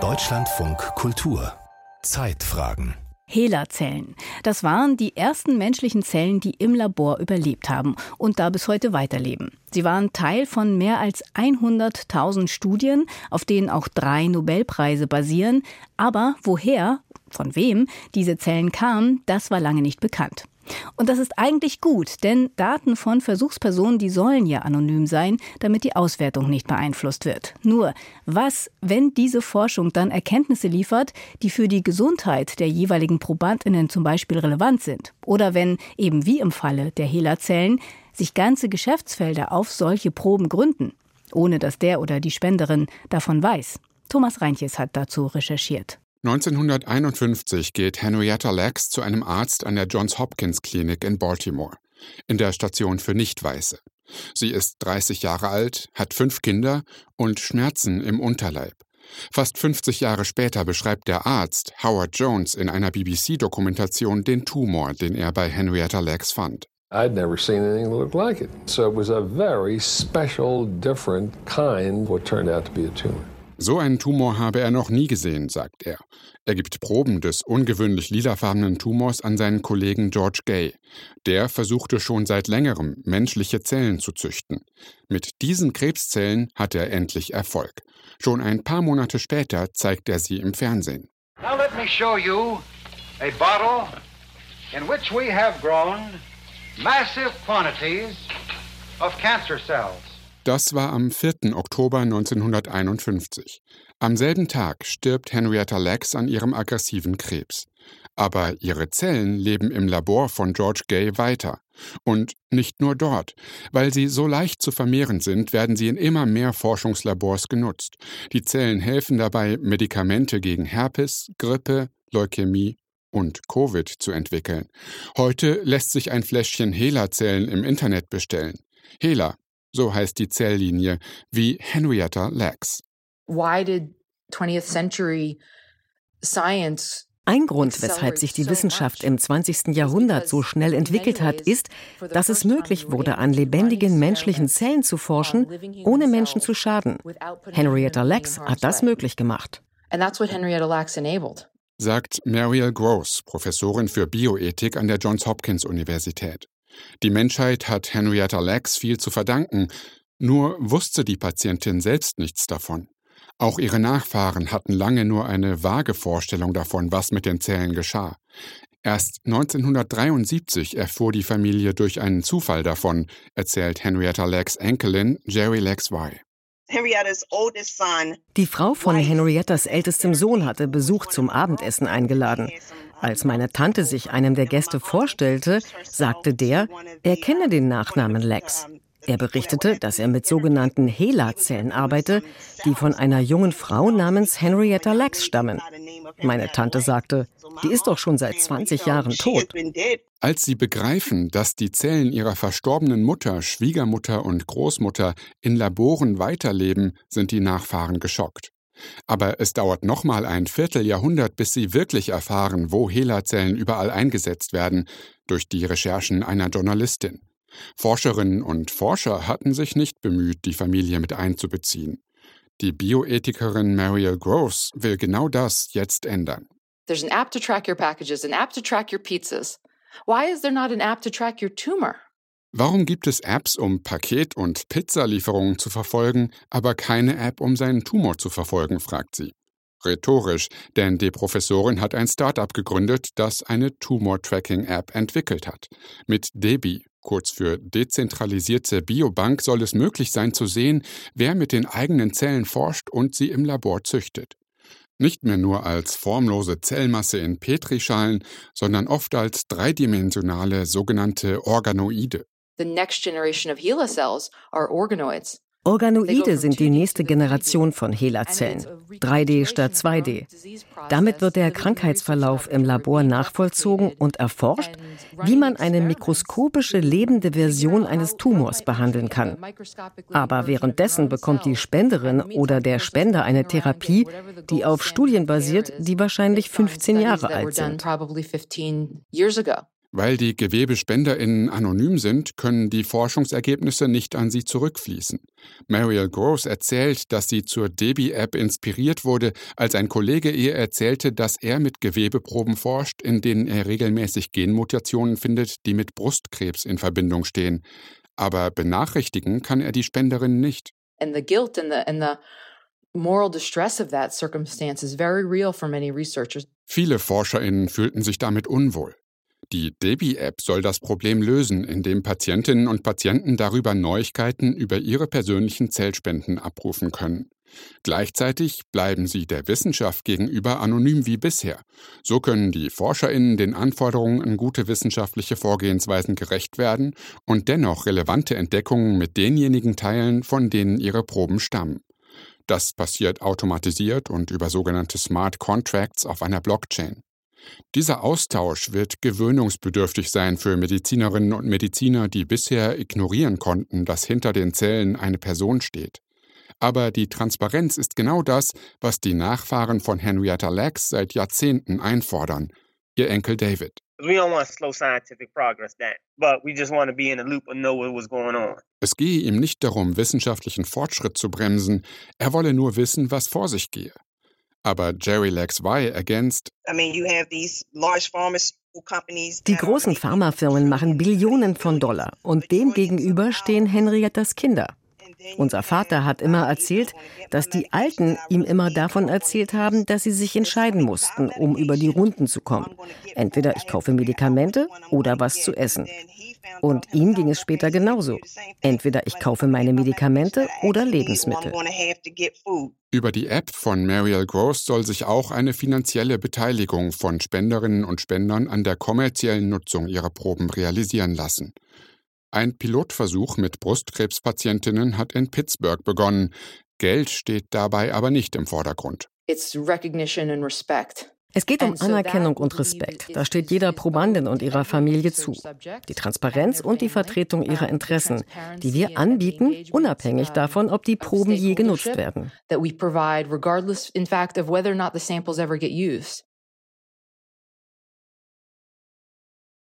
Deutschlandfunk Kultur Zeitfragen HeLa-Zellen. Das waren die ersten menschlichen Zellen, die im Labor überlebt haben und da bis heute weiterleben. Sie waren Teil von mehr als 100.000 Studien, auf denen auch drei Nobelpreise basieren. Aber woher, von wem diese Zellen kamen, das war lange nicht bekannt. Und das ist eigentlich gut, denn Daten von Versuchspersonen, die sollen ja anonym sein, damit die Auswertung nicht beeinflusst wird. Nur, was, wenn diese Forschung dann Erkenntnisse liefert, die für die Gesundheit der jeweiligen Probandinnen zum Beispiel relevant sind? Oder wenn, eben wie im Falle der HeLa-Zellen, sich ganze Geschäftsfelder auf solche Proben gründen, ohne dass der oder die Spenderin davon weiß? Thomas Reintjes hat dazu recherchiert. 1951 geht Henrietta Lacks zu einem Arzt an der Johns Hopkins Klinik in Baltimore, in der Station für Nichtweiße. Sie ist 30 Jahre alt, hat fünf Kinder und Schmerzen im Unterleib. Fast 50 Jahre später beschreibt der Arzt Howard Jones in einer BBC-Dokumentation den Tumor, den er bei Henrietta Lacks fand. I'd never seen anything that looked like it. So it was a very special, different kind what turned out to be a tumor. So einen Tumor habe er noch nie gesehen, sagt er. Er gibt Proben des ungewöhnlich lilafarbenen Tumors an seinen Kollegen George Gay. Der versuchte schon seit längerem, menschliche Zellen zu züchten. Mit diesen Krebszellen hat er endlich Erfolg. Schon ein paar Monate später zeigt er sie im Fernsehen. Now let me show you a bottle in which we have grown massive quantities of cancer cells. Das war am 4. Oktober 1951. Am selben Tag stirbt Henrietta Lacks an ihrem aggressiven Krebs. Aber ihre Zellen leben im Labor von George Gay weiter. Und nicht nur dort. Weil sie so leicht zu vermehren sind, werden sie in immer mehr Forschungslabors genutzt. Die Zellen helfen dabei, Medikamente gegen Herpes, Grippe, Leukämie und Covid zu entwickeln. Heute lässt sich ein Fläschchen HeLa-Zellen im Internet bestellen. HeLa so heißt die Zelllinie, wie Henrietta Lacks. ein Grund, weshalb sich die Wissenschaft im 20. Jahrhundert so schnell entwickelt hat, ist, dass es möglich wurde, an lebendigen menschlichen Zellen zu forschen, ohne Menschen zu schaden. Henrietta Lacks hat das möglich gemacht. Sagt Mariel Gross, Professorin für Bioethik an der Johns Hopkins Universität. Die Menschheit hat Henrietta Lacks viel zu verdanken, nur wusste die Patientin selbst nichts davon. Auch ihre Nachfahren hatten lange nur eine vage Vorstellung davon, was mit den Zellen geschah. Erst 1973 erfuhr die Familie durch einen Zufall davon, erzählt Henrietta Lacks Enkelin Jerry Lacks Y. Die Frau von Henriettas ältestem Sohn hatte Besuch zum Abendessen eingeladen. Als meine Tante sich einem der Gäste vorstellte, sagte der, er kenne den Nachnamen Lex. Er berichtete, dass er mit sogenannten HeLa-Zellen arbeite, die von einer jungen Frau namens Henrietta Lex stammen. Meine Tante sagte, die ist doch schon seit 20 Jahren tot. Als sie begreifen, dass die Zellen ihrer verstorbenen Mutter, Schwiegermutter und Großmutter in Laboren weiterleben, sind die Nachfahren geschockt. Aber es dauert nochmal ein Vierteljahrhundert, bis sie wirklich erfahren, wo HeLa-Zellen überall eingesetzt werden, durch die Recherchen einer Journalistin. Forscherinnen und Forscher hatten sich nicht bemüht, die Familie mit einzubeziehen. Die Bioethikerin Mariel Gross will genau das jetzt ändern. There's an app to track your packages, an app to track your pizzas. Why is there not an app to track your tumor? Warum gibt es Apps, um Paket- und Pizzalieferungen zu verfolgen, aber keine App, um seinen Tumor zu verfolgen, fragt sie. Rhetorisch, denn die Professorin hat ein Startup gegründet, das eine Tumor-Tracking-App entwickelt hat. Mit DEBI, kurz für dezentralisierte Biobank, soll es möglich sein zu sehen, wer mit den eigenen Zellen forscht und sie im Labor züchtet. Nicht mehr nur als formlose Zellmasse in Petrischalen, sondern oft als dreidimensionale sogenannte Organoide. The next generation of HeLa cells are organoids. Organoide sind die nächste Generation von HeLa-Zellen, 3D statt 2D. Damit wird der Krankheitsverlauf im Labor nachvollzogen und erforscht, wie man eine mikroskopische lebende Version eines Tumors behandeln kann. Aber währenddessen bekommt die Spenderin oder der Spender eine Therapie, die auf Studien basiert, die wahrscheinlich 15 Jahre alt sind. Weil die GewebespenderInnen anonym sind, können die Forschungsergebnisse nicht an sie zurückfließen. Mariel Gross erzählt, dass sie zur Debi-App inspiriert wurde, als ein Kollege ihr erzählte, dass er mit Gewebeproben forscht, in denen er regelmäßig Genmutationen findet, die mit Brustkrebs in Verbindung stehen. Aber benachrichtigen kann er die Spenderin nicht. And the guilt and the, and the moral distress of that circumstance is very real for many researchers. Viele ForscherInnen fühlten sich damit unwohl. Die Debi-App soll das Problem lösen, indem Patientinnen und Patienten darüber Neuigkeiten über ihre persönlichen Zellspenden abrufen können. Gleichzeitig bleiben sie der Wissenschaft gegenüber anonym wie bisher. So können die Forscherinnen den Anforderungen an gute wissenschaftliche Vorgehensweisen gerecht werden und dennoch relevante Entdeckungen mit denjenigen teilen, von denen ihre Proben stammen. Das passiert automatisiert und über sogenannte Smart Contracts auf einer Blockchain. Dieser Austausch wird gewöhnungsbedürftig sein für Medizinerinnen und Mediziner, die bisher ignorieren konnten, dass hinter den Zellen eine Person steht. Aber die Transparenz ist genau das, was die Nachfahren von Henrietta Lacks seit Jahrzehnten einfordern. Ihr Enkel David. Es gehe ihm nicht darum, wissenschaftlichen Fortschritt zu bremsen, er wolle nur wissen, was vor sich gehe. Aber Jerry Lex Y ergänzt, die großen Pharmafirmen machen Billionen von Dollar und dem gegenüber stehen Henriettas Kinder. Unser Vater hat immer erzählt, dass die Alten ihm immer davon erzählt haben, dass sie sich entscheiden mussten, um über die Runden zu kommen. Entweder ich kaufe Medikamente oder was zu essen. Und ihm ging es später genauso. Entweder ich kaufe meine Medikamente oder Lebensmittel. Über die App von Mariel Gross soll sich auch eine finanzielle Beteiligung von Spenderinnen und Spendern an der kommerziellen Nutzung ihrer Proben realisieren lassen. Ein Pilotversuch mit Brustkrebspatientinnen hat in Pittsburgh begonnen. Geld steht dabei aber nicht im Vordergrund. Es geht um Anerkennung und Respekt. Da steht jeder Probandin und ihrer Familie zu. Die Transparenz und die Vertretung ihrer Interessen, die wir anbieten, unabhängig davon, ob die Proben je genutzt werden.